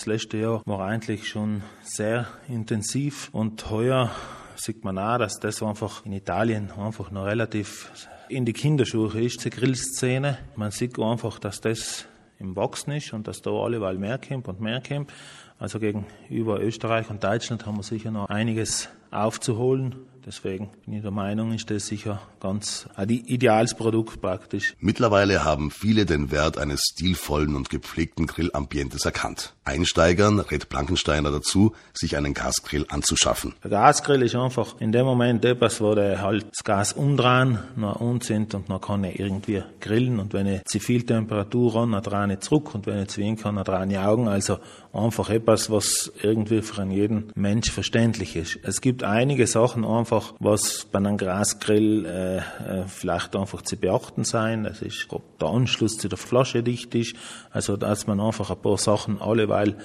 Das letzte Jahr war eigentlich schon sehr intensiv und heuer sieht man auch, dass das einfach in Italien einfach noch relativ in die Kinderschuhe ist, die Grillszene. Man sieht einfach, dass das im Wachsen ist und dass da alleweil mehr kommt und mehr kommt. Also gegenüber Österreich und Deutschland haben wir sicher noch einiges aufzuholen. Deswegen bin ich der Meinung, ist das sicher ganz ein ideales Produkt praktisch. Mittlerweile haben viele den Wert eines stilvollen und gepflegten Grillambientes erkannt. Einsteigern rät Blankensteiner dazu, sich einen Gasgrill anzuschaffen. Der Gasgrill ist einfach in dem Moment etwas, wo der halt das Gas umdrehen, noch sind und dann kann ich irgendwie grillen und wenn ich zu viel Temperatur an, dann drehe ich zurück und wenn ich zu wenig kann, dann drehe ich Augen. Also einfach etwas, was irgendwie für jeden Mensch verständlich ist. Es gibt einige Sachen einfach, was bei einem Grasgrill äh, äh, vielleicht einfach zu beachten sein. Das ist, ob der Anschluss zu der Flasche dicht ist, also dass man einfach ein paar Sachen alleweil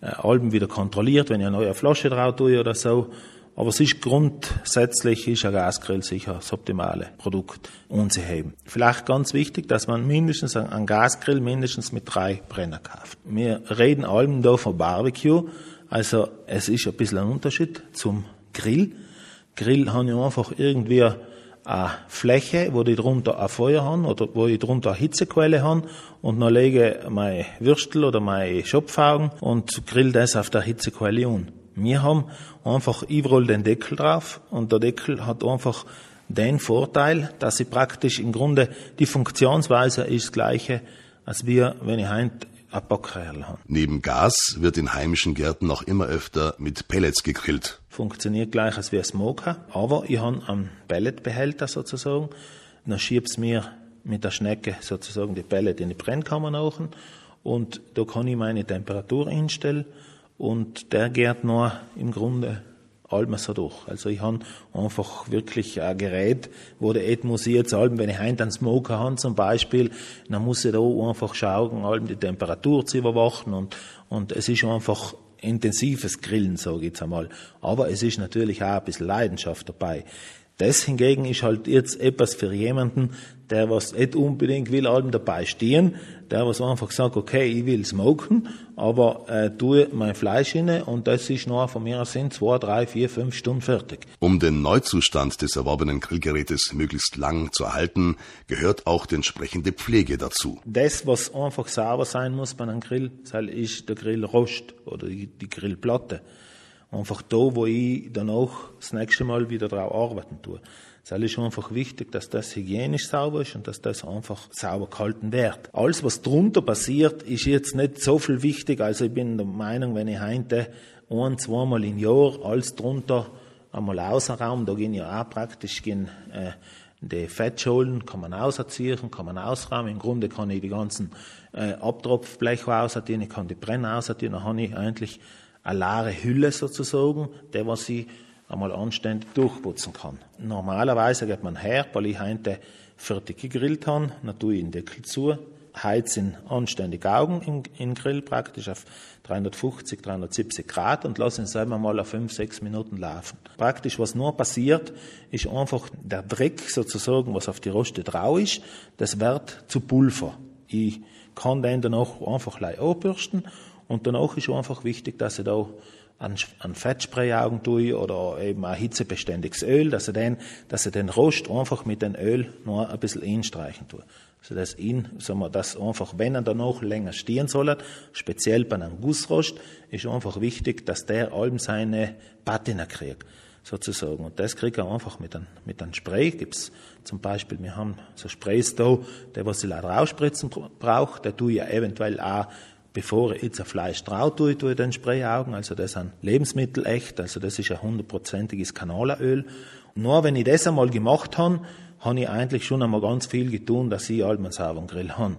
äh, Alben wieder kontrolliert, wenn ich eine neue Flasche drauf tue oder so. Aber es ist grundsätzlich ist ein Gasgrill sicher das optimale Produkt unzuheben. Vielleicht ganz wichtig, dass man mindestens einen Gasgrill mindestens mit drei Brenner kauft. Wir reden allem da von Barbecue. Also es ist ein bisschen ein Unterschied zum Grill. Grill habe ich einfach irgendwie eine Fläche, wo ich drunter ein Feuer habe oder wo ich drunter eine Hitzequelle habe und dann lege ich mein Würstel oder meine Schopfaugen und grill das auf der Hitzequelle an. Wir haben einfach überall den Deckel drauf und der Deckel hat einfach den Vorteil, dass sie praktisch im Grunde die Funktionsweise ist gleiche, als wir, wenn ich heint ein Backerl habe. Neben Gas wird in heimischen Gärten auch immer öfter mit Pellets gegrillt. Funktioniert gleich als wie ein Smoker, aber ich habe einen Pelletbehälter sozusagen. Dann schieb's mir mit der Schnecke sozusagen die Pellet in die Brennkammer nach und da kann ich meine Temperatur einstellen. Und der geht nur im Grunde allem so durch. Also ich habe einfach wirklich ein Gerät, wo der et muss jetzt allem, wenn ich einen Smoker habe zum Beispiel, dann muss ich da einfach schauen, allem die Temperatur zu überwachen. Und, und es ist einfach intensives Grillen, sage ich jetzt einmal. Aber es ist natürlich auch ein bisschen Leidenschaft dabei. Das hingegen ist halt jetzt etwas für jemanden, der was nicht unbedingt will allem dabei stehen, der was einfach sagt, okay, ich will smoken, aber äh, tue mein Fleisch rein und das ist noch von mir sind zwei, drei, vier, fünf Stunden fertig. Um den Neuzustand des erworbenen Grillgerätes möglichst lang zu erhalten, gehört auch die entsprechende Pflege dazu. Das, was einfach sauber sein muss bei einem Grill, ist der Grillrost oder die Grillplatte. Einfach da, wo ich danach das nächste Mal wieder drauf arbeiten tue. Es ist einfach wichtig, dass das hygienisch sauber ist und dass das einfach sauber gehalten wird. Alles, was drunter passiert, ist jetzt nicht so viel wichtig. Also ich bin der Meinung, wenn ich heute ein, zweimal im Jahr alles drunter einmal ausraum, da gehen ja auch praktisch gehen, äh, die Fettschollen kann man ausziehen, kann man ausräumen. Im Grunde kann ich die ganzen äh, Abtropfbleche ausziehen, ich kann die Brenner ausziehen, dann habe ich eigentlich eine leere Hülle sozusagen, der was ich einmal anständig durchputzen kann. Normalerweise geht man her, weil ich heute fertig gegrillt habe, dann tue ich den Deckel zu, heizen anständig Augen im, im Grill praktisch auf 350, 370 Grad und lasse ihn selber mal auf 5, 6 Minuten laufen. Praktisch, was nur passiert, ist einfach der Dreck sozusagen, was auf die Roste drauf ist, das wird zu Pulver. Ich kann den danach einfach leicht anbürsten und danach ist einfach wichtig, dass ich da an, an Fettspray-Augen tue oder eben ein hitzebeständiges Öl, dass er den, dass er den Rost einfach mit dem Öl noch ein bisschen einstreichen tue. Also das ihn, sagen wir, das einfach, wenn er danach länger stehen soll, speziell bei einem Gussrost, ist einfach wichtig, dass der allem seine Patina kriegt sozusagen. Und das kriegt er einfach mit einem, mit einem Spray. Gibt's zum Beispiel, wir haben so Sprays da, der was ich leider rausspritzen braucht, der tue ich ja eventuell auch bevor ich jetzt ein Fleisch drauf tue, tue ich den Sprayaugen. Also das sind Lebensmittel echt, also das ist ein hundertprozentiges Canola-Öl. Nur wenn ich das einmal gemacht habe, habe ich eigentlich schon einmal ganz viel getan, dass ich meinen sauberen Grill habe.